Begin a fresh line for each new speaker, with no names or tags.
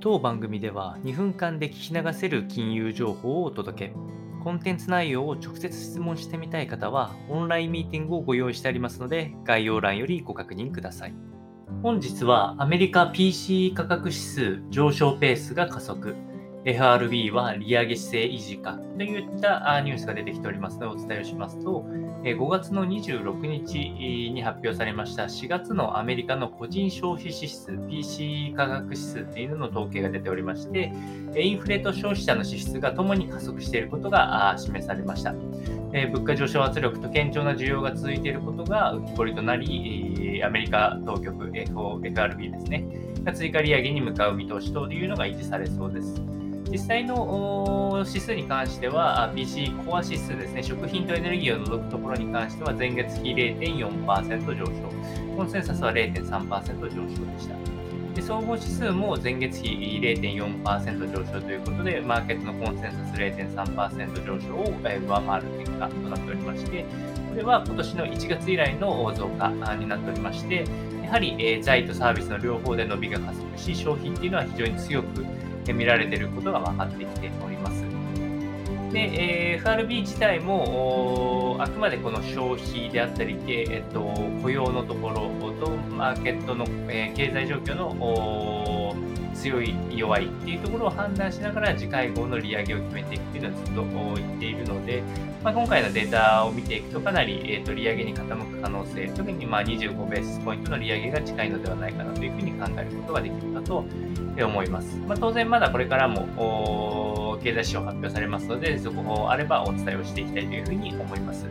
当番組では2分間で聞き流せる金融情報をお届け。コンテンツ内容を直接質問してみたい方は、オンラインミーティングをご用意してありますので、概要欄よりご確認ください。本日はアメリカ PC 価格指数上昇ペースが加速。FRB は利上げ姿勢維持かといったニュースが出てきておりますのでお伝えをしますと、5月の26日に発表されました4月のアメリカの個人消費指数 PC 価格指数というのの統計が出ておりまして、インフレと消費者の支出がともに加速していることが示されました。物価上昇圧力と堅調な需要が続いていることが浮き彫りとなり、アメリカ当局 FRB ですね、追加利上げに向かう見通しというのが維持されそうです。実際の指数に関しては、PC コア指数ですね、食品とエネルギーを除くところに関しては、前月比0.4%上昇、コンセンサスは0.3%上昇でした。で総合指数も前月比0.4%上昇ということで、マーケットのコンセンサス0.3%上昇を上回る結果となっておりまして、これは今年の1月以来の増加になっておりまして、やはり、財とサービスの両方で伸びが加速し、消費っていうのは非常に強く見られていることが分かってきております。で、えー、FRB 自体もあくまでこの消費であったり、えっと、雇用のところとマーケットの、えー、経済状況の強い弱いっていうところを判断しながら次回号の利上げを決めていくっていうのはずっと言っているので、まあ、今回のデータを見ていくとかなり、えー、と利上げに傾く可能性特にまあ25ベースポイントの利上げが近いのではないかなというふうに考えることができるかと思います。まあ、当然まだこれからも経済指標発表されますので、そこあればお伝えをしていきたいというふうに思います。